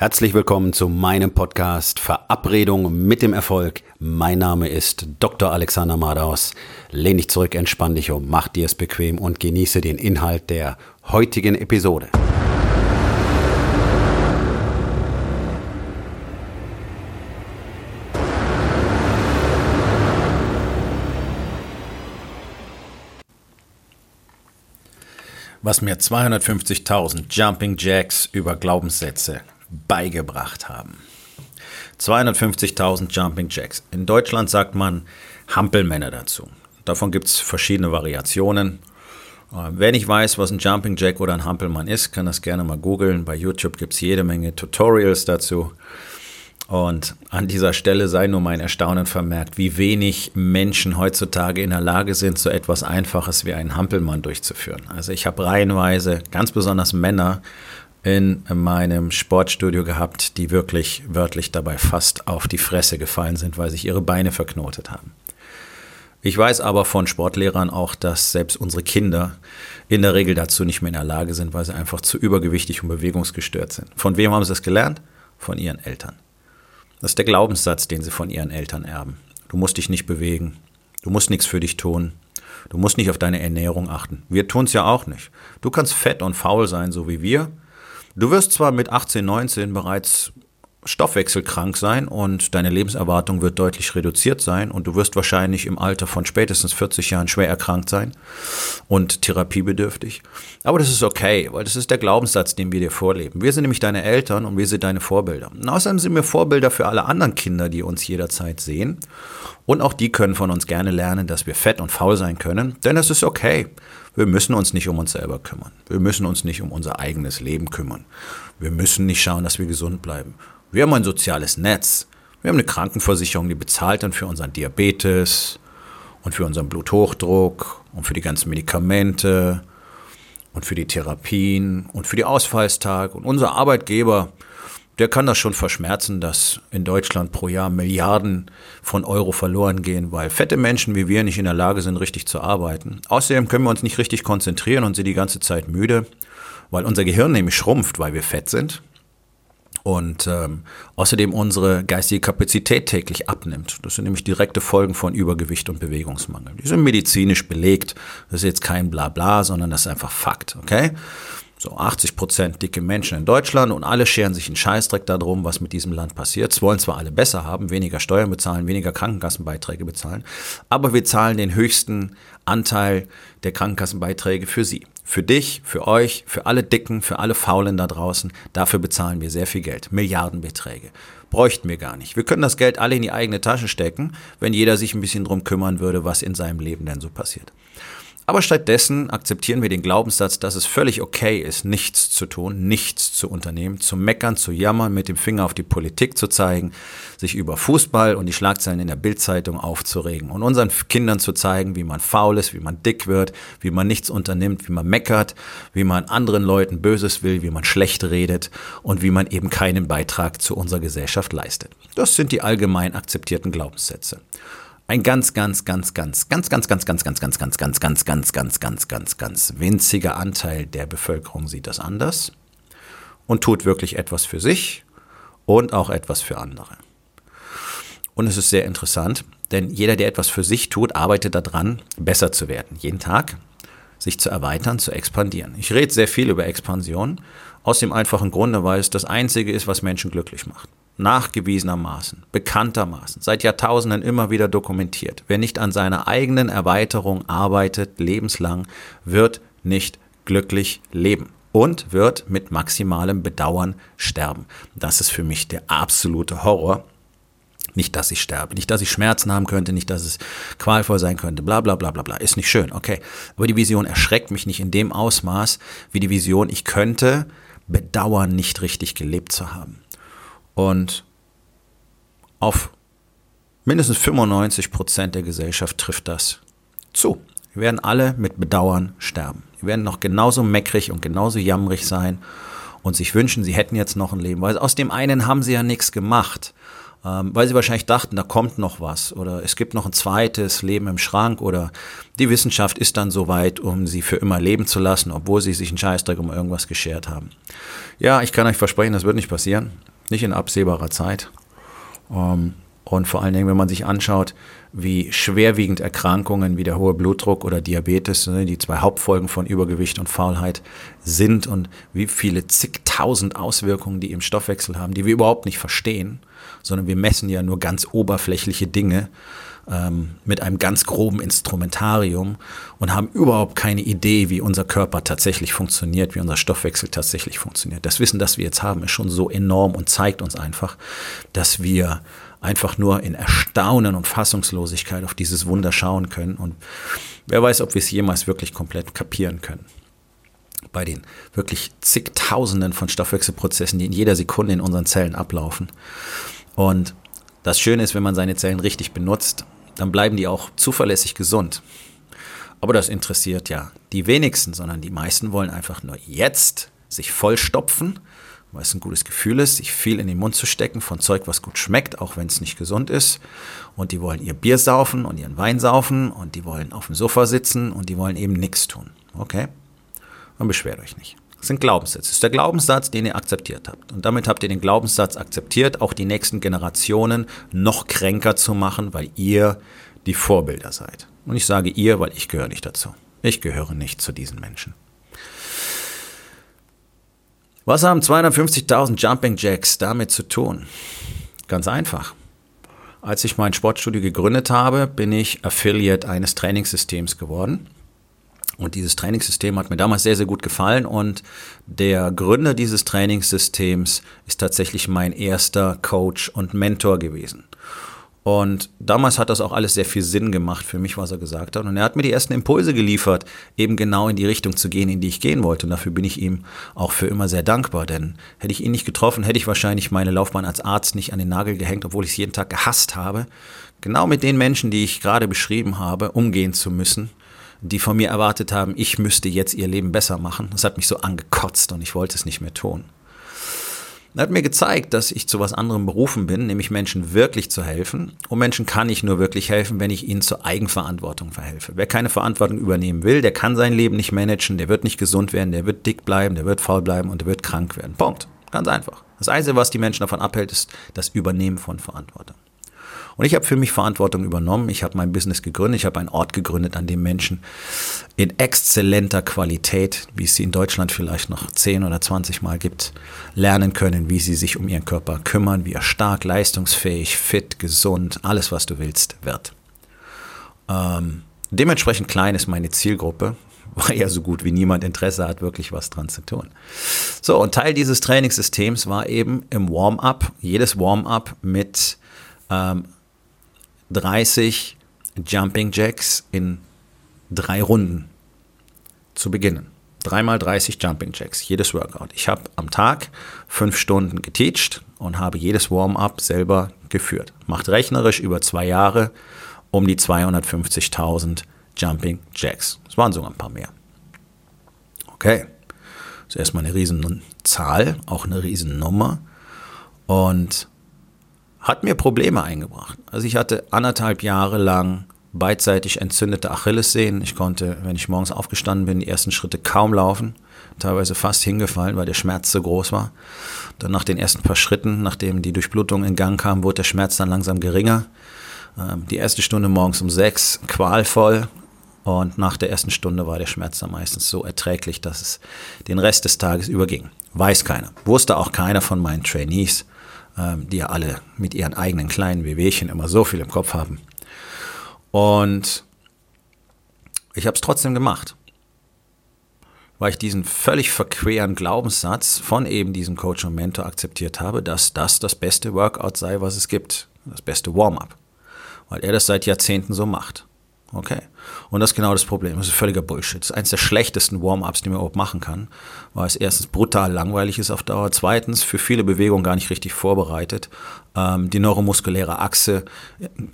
Herzlich willkommen zu meinem Podcast Verabredung mit dem Erfolg. Mein Name ist Dr. Alexander Madaus. Lehn dich zurück, entspann dich um, mach dir es bequem und genieße den Inhalt der heutigen Episode. Was mir 250.000 Jumping Jacks über Glaubenssätze beigebracht haben. 250.000 Jumping Jacks. In Deutschland sagt man Hampelmänner dazu. Davon gibt es verschiedene Variationen. Äh, wer nicht weiß, was ein Jumping Jack oder ein Hampelmann ist, kann das gerne mal googeln. Bei YouTube gibt es jede Menge Tutorials dazu. Und an dieser Stelle sei nur mein Erstaunen vermerkt, wie wenig Menschen heutzutage in der Lage sind, so etwas Einfaches wie einen Hampelmann durchzuführen. Also ich habe reihenweise, ganz besonders Männer, in meinem Sportstudio gehabt, die wirklich wörtlich dabei fast auf die Fresse gefallen sind, weil sich ihre Beine verknotet haben. Ich weiß aber von Sportlehrern auch, dass selbst unsere Kinder in der Regel dazu nicht mehr in der Lage sind, weil sie einfach zu übergewichtig und bewegungsgestört sind. Von wem haben sie das gelernt? Von ihren Eltern. Das ist der Glaubenssatz, den sie von ihren Eltern erben. Du musst dich nicht bewegen. Du musst nichts für dich tun. Du musst nicht auf deine Ernährung achten. Wir tun es ja auch nicht. Du kannst fett und faul sein, so wie wir. Du wirst zwar mit 18, 19 bereits stoffwechselkrank sein und deine Lebenserwartung wird deutlich reduziert sein und du wirst wahrscheinlich im Alter von spätestens 40 Jahren schwer erkrankt sein und therapiebedürftig. Aber das ist okay, weil das ist der Glaubenssatz, den wir dir vorleben. Wir sind nämlich deine Eltern und wir sind deine Vorbilder. Und außerdem sind wir Vorbilder für alle anderen Kinder, die uns jederzeit sehen. Und auch die können von uns gerne lernen, dass wir fett und faul sein können, denn es ist okay. Wir müssen uns nicht um uns selber kümmern. Wir müssen uns nicht um unser eigenes Leben kümmern. Wir müssen nicht schauen, dass wir gesund bleiben. Wir haben ein soziales Netz. Wir haben eine Krankenversicherung, die bezahlt dann für unseren Diabetes und für unseren Bluthochdruck und für die ganzen Medikamente und für die Therapien und für die Ausfallstage. Und unser Arbeitgeber der kann das schon verschmerzen, dass in Deutschland pro Jahr Milliarden von Euro verloren gehen, weil fette Menschen wie wir nicht in der Lage sind, richtig zu arbeiten. Außerdem können wir uns nicht richtig konzentrieren und sind die ganze Zeit müde, weil unser Gehirn nämlich schrumpft, weil wir fett sind. Und ähm, außerdem unsere geistige Kapazität täglich abnimmt. Das sind nämlich direkte Folgen von Übergewicht und Bewegungsmangel. Die sind medizinisch belegt. Das ist jetzt kein Blabla, sondern das ist einfach Fakt, okay? so 80 Prozent dicke Menschen in Deutschland und alle scheren sich einen Scheißdreck darum, was mit diesem Land passiert. Es wollen zwar alle besser haben, weniger Steuern bezahlen, weniger Krankenkassenbeiträge bezahlen, aber wir zahlen den höchsten Anteil der Krankenkassenbeiträge für sie. Für dich, für euch, für alle Dicken, für alle Faulen da draußen. Dafür bezahlen wir sehr viel Geld. Milliardenbeträge. Bräuchten wir gar nicht. Wir können das Geld alle in die eigene Tasche stecken, wenn jeder sich ein bisschen drum kümmern würde, was in seinem Leben denn so passiert. Aber stattdessen akzeptieren wir den Glaubenssatz, dass es völlig okay ist, nichts zu tun, nichts zu unternehmen, zu meckern, zu jammern, mit dem Finger auf die Politik zu zeigen, sich über Fußball und die Schlagzeilen in der Bildzeitung aufzuregen und unseren Kindern zu zeigen, wie man faul ist, wie man dick wird, wie man nichts unternimmt, wie man meckert, wie man anderen Leuten Böses will, wie man schlecht redet und wie man eben keinen Beitrag zu unserer Gesellschaft leistet. Das sind die allgemein akzeptierten Glaubenssätze. Ein ganz, ganz, ganz, ganz, ganz, ganz, ganz, ganz, ganz, ganz, ganz, ganz, ganz, ganz, ganz, ganz, ganz, ganz winziger Anteil der Bevölkerung sieht das anders und tut wirklich etwas für sich und auch etwas für andere. Und es ist sehr interessant, denn jeder, der etwas für sich tut, arbeitet daran, besser zu werden. Jeden Tag sich zu erweitern, zu expandieren. Ich rede sehr viel über Expansion, aus dem einfachen Grunde, weil es das Einzige ist, was Menschen glücklich macht nachgewiesenermaßen, bekanntermaßen, seit Jahrtausenden immer wieder dokumentiert. Wer nicht an seiner eigenen Erweiterung arbeitet, lebenslang, wird nicht glücklich leben und wird mit maximalem Bedauern sterben. Das ist für mich der absolute Horror. Nicht, dass ich sterbe, nicht, dass ich Schmerzen haben könnte, nicht, dass es qualvoll sein könnte, bla bla bla bla bla. Ist nicht schön, okay. Aber die Vision erschreckt mich nicht in dem Ausmaß, wie die Vision, ich könnte bedauern, nicht richtig gelebt zu haben. Und auf mindestens 95 Prozent der Gesellschaft trifft das zu. Wir werden alle mit Bedauern sterben. Wir werden noch genauso meckrig und genauso jammerig sein und sich wünschen, sie hätten jetzt noch ein Leben. Weil aus dem einen haben sie ja nichts gemacht. Ähm, weil sie wahrscheinlich dachten, da kommt noch was oder es gibt noch ein zweites Leben im Schrank oder die Wissenschaft ist dann so weit, um sie für immer leben zu lassen, obwohl sie sich einen Scheißdreck um irgendwas geschert haben. Ja, ich kann euch versprechen, das wird nicht passieren, nicht in absehbarer Zeit. Ähm, und vor allen Dingen, wenn man sich anschaut, wie schwerwiegend Erkrankungen wie der hohe Blutdruck oder Diabetes, ne, die zwei Hauptfolgen von Übergewicht und Faulheit sind und wie viele zigtausend Auswirkungen die im Stoffwechsel haben, die wir überhaupt nicht verstehen, sondern wir messen ja nur ganz oberflächliche Dinge ähm, mit einem ganz groben Instrumentarium und haben überhaupt keine Idee, wie unser Körper tatsächlich funktioniert, wie unser Stoffwechsel tatsächlich funktioniert. Das Wissen, das wir jetzt haben, ist schon so enorm und zeigt uns einfach, dass wir einfach nur in Erstaunen und Fassungslosigkeit auf dieses Wunder schauen können. Und wer weiß, ob wir es jemals wirklich komplett kapieren können. Bei den wirklich zigtausenden von Stoffwechselprozessen, die in jeder Sekunde in unseren Zellen ablaufen. Und das Schöne ist, wenn man seine Zellen richtig benutzt, dann bleiben die auch zuverlässig gesund. Aber das interessiert ja die wenigsten, sondern die meisten wollen einfach nur jetzt sich vollstopfen weil es ein gutes Gefühl ist, sich viel in den Mund zu stecken von Zeug, was gut schmeckt, auch wenn es nicht gesund ist. Und die wollen ihr Bier saufen und ihren Wein saufen und die wollen auf dem Sofa sitzen und die wollen eben nichts tun. Okay? Und beschwert euch nicht. Das sind Glaubenssätze. Das ist der Glaubenssatz, den ihr akzeptiert habt. Und damit habt ihr den Glaubenssatz akzeptiert, auch die nächsten Generationen noch kränker zu machen, weil ihr die Vorbilder seid. Und ich sage ihr, weil ich gehöre nicht dazu. Ich gehöre nicht zu diesen Menschen. Was haben 250.000 Jumping Jacks damit zu tun? Ganz einfach. Als ich mein Sportstudio gegründet habe, bin ich Affiliate eines Trainingssystems geworden. Und dieses Trainingssystem hat mir damals sehr, sehr gut gefallen. Und der Gründer dieses Trainingssystems ist tatsächlich mein erster Coach und Mentor gewesen. Und damals hat das auch alles sehr viel Sinn gemacht für mich, was er gesagt hat. Und er hat mir die ersten Impulse geliefert, eben genau in die Richtung zu gehen, in die ich gehen wollte. Und dafür bin ich ihm auch für immer sehr dankbar. Denn hätte ich ihn nicht getroffen, hätte ich wahrscheinlich meine Laufbahn als Arzt nicht an den Nagel gehängt, obwohl ich es jeden Tag gehasst habe. Genau mit den Menschen, die ich gerade beschrieben habe, umgehen zu müssen, die von mir erwartet haben, ich müsste jetzt ihr Leben besser machen. Das hat mich so angekotzt und ich wollte es nicht mehr tun. Er hat mir gezeigt, dass ich zu was anderem berufen bin, nämlich Menschen wirklich zu helfen. Und Menschen kann ich nur wirklich helfen, wenn ich ihnen zur Eigenverantwortung verhelfe. Wer keine Verantwortung übernehmen will, der kann sein Leben nicht managen, der wird nicht gesund werden, der wird dick bleiben, der wird faul bleiben und der wird krank werden. Punkt. Ganz einfach. Das Einzige, was die Menschen davon abhält, ist das Übernehmen von Verantwortung. Und ich habe für mich Verantwortung übernommen. Ich habe mein Business gegründet. Ich habe einen Ort gegründet, an dem Menschen in exzellenter Qualität, wie es sie in Deutschland vielleicht noch 10 oder 20 Mal gibt, lernen können, wie sie sich um ihren Körper kümmern, wie er stark, leistungsfähig, fit, gesund, alles, was du willst, wird. Ähm, dementsprechend klein ist meine Zielgruppe, weil ja so gut wie niemand Interesse hat, wirklich was dran zu tun. So, und Teil dieses Trainingssystems war eben im Warm-up, jedes Warm-up mit ähm, 30 Jumping Jacks in drei Runden zu beginnen. Dreimal 30 Jumping Jacks, jedes Workout. Ich habe am Tag fünf Stunden geteacht und habe jedes Warm-up selber geführt. Macht rechnerisch über zwei Jahre um die 250.000 Jumping Jacks. Das waren sogar ein paar mehr. Okay, das ist erstmal eine riesen Zahl, auch eine riesen Nummer. Und hat mir Probleme eingebracht. Also ich hatte anderthalb Jahre lang beidseitig entzündete Achillessehnen. Ich konnte, wenn ich morgens aufgestanden bin, die ersten Schritte kaum laufen, teilweise fast hingefallen, weil der Schmerz so groß war. Dann nach den ersten paar Schritten, nachdem die Durchblutung in Gang kam, wurde der Schmerz dann langsam geringer. Ähm, die erste Stunde morgens um sechs, qualvoll. Und nach der ersten Stunde war der Schmerz dann meistens so erträglich, dass es den Rest des Tages überging. Weiß keiner. Wusste auch keiner von meinen Trainees die ja alle mit ihren eigenen kleinen Wehwehchen immer so viel im Kopf haben. Und ich habe es trotzdem gemacht, weil ich diesen völlig verqueren Glaubenssatz von eben diesem Coach und Mentor akzeptiert habe, dass das das beste Workout sei, was es gibt, das beste Warm-up, weil er das seit Jahrzehnten so macht. Okay. Und das ist genau das Problem. Das ist völliger Bullshit. Das ist eines der schlechtesten Warm-ups, die man überhaupt machen kann, weil es erstens brutal langweilig ist auf Dauer, zweitens für viele Bewegungen gar nicht richtig vorbereitet, ähm, die neuromuskuläre Achse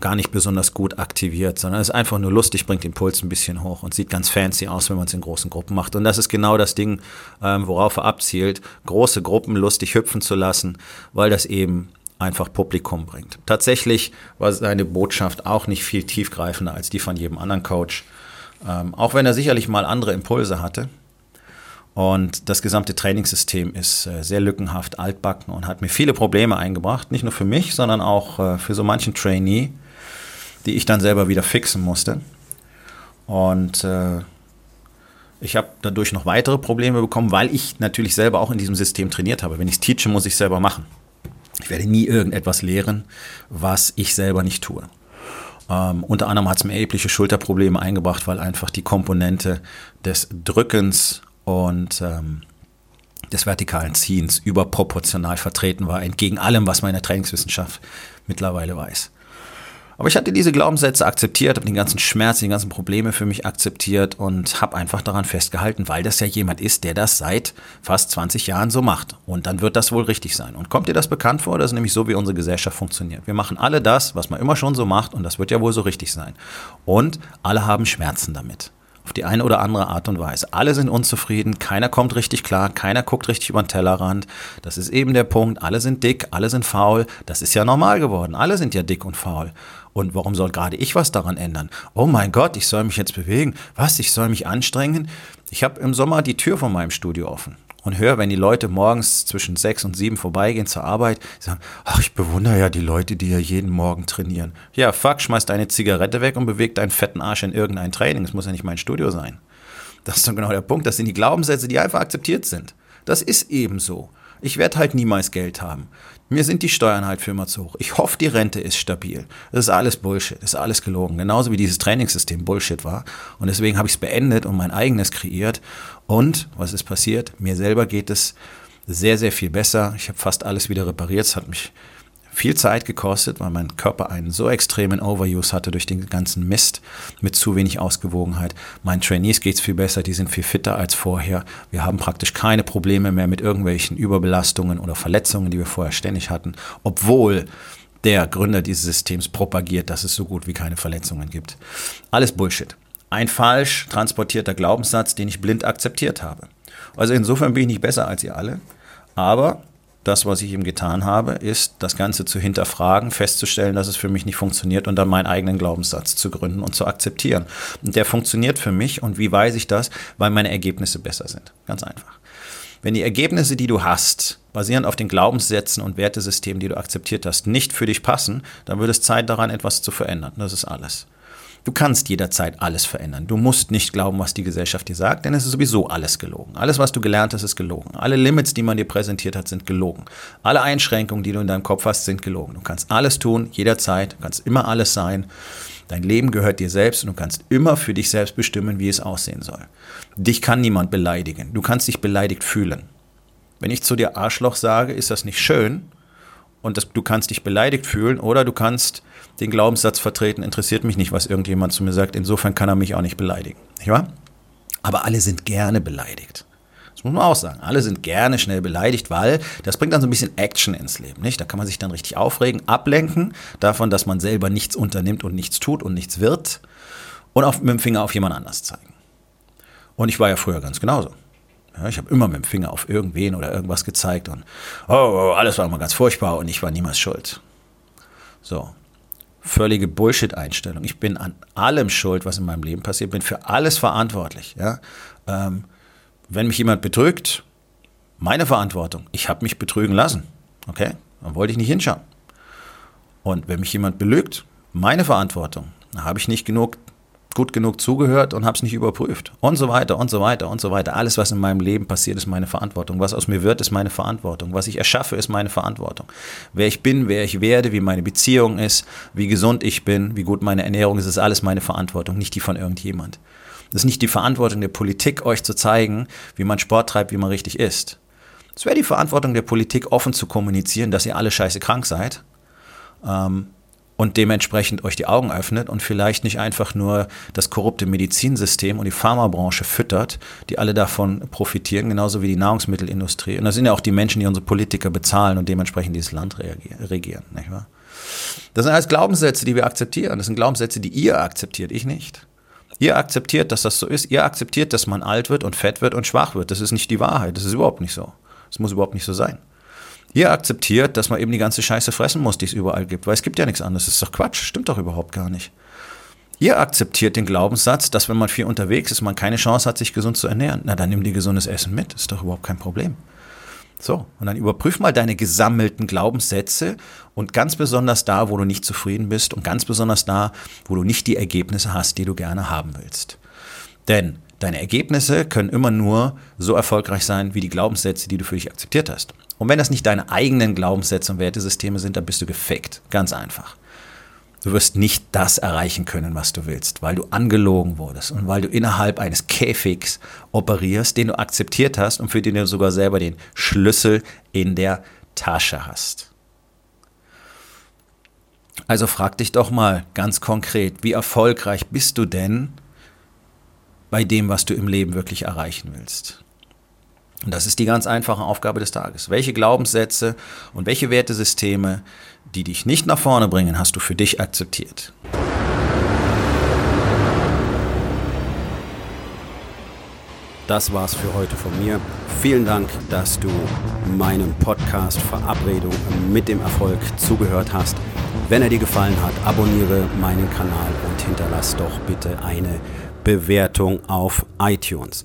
gar nicht besonders gut aktiviert, sondern es ist einfach nur lustig, bringt den Puls ein bisschen hoch und sieht ganz fancy aus, wenn man es in großen Gruppen macht. Und das ist genau das Ding, ähm, worauf er abzielt, große Gruppen lustig hüpfen zu lassen, weil das eben einfach Publikum bringt. Tatsächlich war seine Botschaft auch nicht viel tiefgreifender als die von jedem anderen Coach. Ähm, auch wenn er sicherlich mal andere Impulse hatte. Und das gesamte Trainingssystem ist äh, sehr lückenhaft, altbacken und hat mir viele Probleme eingebracht. Nicht nur für mich, sondern auch äh, für so manchen Trainee, die ich dann selber wieder fixen musste. Und äh, ich habe dadurch noch weitere Probleme bekommen, weil ich natürlich selber auch in diesem System trainiert habe. Wenn ich es teache, muss ich selber machen. Ich werde nie irgendetwas lehren, was ich selber nicht tue. Ähm, unter anderem hat es mir erhebliche Schulterprobleme eingebracht, weil einfach die Komponente des Drückens und ähm, des vertikalen Ziehens überproportional vertreten war, entgegen allem, was man in der Trainingswissenschaft mittlerweile weiß. Aber ich hatte diese Glaubenssätze akzeptiert, habe den ganzen Schmerz, die ganzen Probleme für mich akzeptiert und habe einfach daran festgehalten, weil das ja jemand ist, der das seit fast 20 Jahren so macht. Und dann wird das wohl richtig sein. Und kommt dir das bekannt vor? Das ist nämlich so, wie unsere Gesellschaft funktioniert. Wir machen alle das, was man immer schon so macht und das wird ja wohl so richtig sein. Und alle haben Schmerzen damit auf die eine oder andere Art und Weise. Alle sind unzufrieden, keiner kommt richtig klar, keiner guckt richtig über den Tellerrand. Das ist eben der Punkt. Alle sind dick, alle sind faul. Das ist ja normal geworden. Alle sind ja dick und faul. Und warum soll gerade ich was daran ändern? Oh mein Gott, ich soll mich jetzt bewegen. Was? Ich soll mich anstrengen? Ich habe im Sommer die Tür von meinem Studio offen und höre, wenn die Leute morgens zwischen sechs und sieben vorbeigehen zur Arbeit, sagen, ach, ich bewundere ja die Leute, die ja jeden Morgen trainieren. Ja, fuck, schmeiß deine Zigarette weg und beweg deinen fetten Arsch in irgendein Training. Das muss ja nicht mein Studio sein. Das ist doch genau der Punkt. Das sind die Glaubenssätze, die einfach akzeptiert sind. Das ist eben so. Ich werde halt niemals Geld haben. Mir sind die Steuern halt für immer zu hoch. Ich hoffe, die Rente ist stabil. Das ist alles Bullshit, das ist alles gelogen. Genauso wie dieses Trainingssystem Bullshit war. Und deswegen habe ich es beendet und mein eigenes kreiert. Und was ist passiert? Mir selber geht es sehr, sehr viel besser. Ich habe fast alles wieder repariert. Es hat mich viel Zeit gekostet, weil mein Körper einen so extremen Overuse hatte durch den ganzen Mist mit zu wenig Ausgewogenheit. Meinen Trainees geht es viel besser, die sind viel fitter als vorher. Wir haben praktisch keine Probleme mehr mit irgendwelchen Überbelastungen oder Verletzungen, die wir vorher ständig hatten, obwohl der Gründer dieses Systems propagiert, dass es so gut wie keine Verletzungen gibt. Alles Bullshit. Ein falsch transportierter Glaubenssatz, den ich blind akzeptiert habe. Also insofern bin ich nicht besser als ihr alle, aber das, was ich ihm getan habe, ist, das Ganze zu hinterfragen, festzustellen, dass es für mich nicht funktioniert und dann meinen eigenen Glaubenssatz zu gründen und zu akzeptieren. Und der funktioniert für mich. Und wie weiß ich das? Weil meine Ergebnisse besser sind. Ganz einfach. Wenn die Ergebnisse, die du hast, basierend auf den Glaubenssätzen und Wertesystemen, die du akzeptiert hast, nicht für dich passen, dann wird es Zeit daran, etwas zu verändern. Das ist alles. Du kannst jederzeit alles verändern. Du musst nicht glauben, was die Gesellschaft dir sagt, denn es ist sowieso alles gelogen. Alles, was du gelernt hast, ist gelogen. Alle Limits, die man dir präsentiert hat, sind gelogen. Alle Einschränkungen, die du in deinem Kopf hast, sind gelogen. Du kannst alles tun, jederzeit, du kannst immer alles sein. Dein Leben gehört dir selbst und du kannst immer für dich selbst bestimmen, wie es aussehen soll. Dich kann niemand beleidigen. Du kannst dich beleidigt fühlen. Wenn ich zu dir Arschloch sage, ist das nicht schön, und das, du kannst dich beleidigt fühlen oder du kannst den Glaubenssatz vertreten, interessiert mich nicht, was irgendjemand zu mir sagt, insofern kann er mich auch nicht beleidigen. Nicht wahr? Aber alle sind gerne beleidigt. Das muss man auch sagen. Alle sind gerne schnell beleidigt, weil das bringt dann so ein bisschen Action ins Leben. Nicht? Da kann man sich dann richtig aufregen, ablenken davon, dass man selber nichts unternimmt und nichts tut und nichts wird und auf, mit dem Finger auf jemand anders zeigen. Und ich war ja früher ganz genauso. Ja, ich habe immer mit dem Finger auf irgendwen oder irgendwas gezeigt und oh, oh, alles war immer ganz furchtbar und ich war niemals schuld. So, völlige Bullshit-Einstellung. Ich bin an allem schuld, was in meinem Leben passiert, bin für alles verantwortlich. Ja? Ähm, wenn mich jemand betrügt, meine Verantwortung. Ich habe mich betrügen lassen. Okay, dann wollte ich nicht hinschauen. Und wenn mich jemand belügt, meine Verantwortung. Da habe ich nicht genug gut genug zugehört und habe es nicht überprüft. Und so weiter und so weiter und so weiter. Alles, was in meinem Leben passiert, ist meine Verantwortung. Was aus mir wird, ist meine Verantwortung. Was ich erschaffe, ist meine Verantwortung. Wer ich bin, wer ich werde, wie meine Beziehung ist, wie gesund ich bin, wie gut meine Ernährung ist, ist alles meine Verantwortung, nicht die von irgendjemand. Das ist nicht die Verantwortung der Politik, euch zu zeigen, wie man Sport treibt, wie man richtig ist. Es wäre die Verantwortung der Politik, offen zu kommunizieren, dass ihr alle scheiße krank seid. Ähm, und dementsprechend euch die Augen öffnet und vielleicht nicht einfach nur das korrupte Medizinsystem und die Pharmabranche füttert, die alle davon profitieren, genauso wie die Nahrungsmittelindustrie. Und das sind ja auch die Menschen, die unsere Politiker bezahlen und dementsprechend dieses Land regieren. Nicht wahr? Das sind alles Glaubenssätze, die wir akzeptieren. Das sind Glaubenssätze, die ihr akzeptiert, ich nicht. Ihr akzeptiert, dass das so ist. Ihr akzeptiert, dass man alt wird und fett wird und schwach wird. Das ist nicht die Wahrheit. Das ist überhaupt nicht so. Das muss überhaupt nicht so sein. Ihr akzeptiert, dass man eben die ganze Scheiße fressen muss, die es überall gibt, weil es gibt ja nichts anderes. Das ist doch Quatsch, stimmt doch überhaupt gar nicht. Ihr akzeptiert den Glaubenssatz, dass wenn man viel unterwegs ist, man keine Chance hat, sich gesund zu ernähren. Na, dann nimm dir gesundes Essen mit, ist doch überhaupt kein Problem. So, und dann überprüf mal deine gesammelten Glaubenssätze und ganz besonders da, wo du nicht zufrieden bist und ganz besonders da, wo du nicht die Ergebnisse hast, die du gerne haben willst. Denn deine Ergebnisse können immer nur so erfolgreich sein wie die Glaubenssätze, die du für dich akzeptiert hast. Und wenn das nicht deine eigenen Glaubenssätze und Wertesysteme sind, dann bist du gefickt. Ganz einfach. Du wirst nicht das erreichen können, was du willst, weil du angelogen wurdest und weil du innerhalb eines Käfigs operierst, den du akzeptiert hast und für den du sogar selber den Schlüssel in der Tasche hast. Also frag dich doch mal ganz konkret, wie erfolgreich bist du denn bei dem, was du im Leben wirklich erreichen willst? Und das ist die ganz einfache Aufgabe des Tages. Welche Glaubenssätze und welche Wertesysteme, die dich nicht nach vorne bringen, hast du für dich akzeptiert? Das war's für heute von mir. Vielen Dank, dass du meinem Podcast Verabredung mit dem Erfolg zugehört hast. Wenn er dir gefallen hat, abonniere meinen Kanal und hinterlass doch bitte eine Bewertung auf iTunes.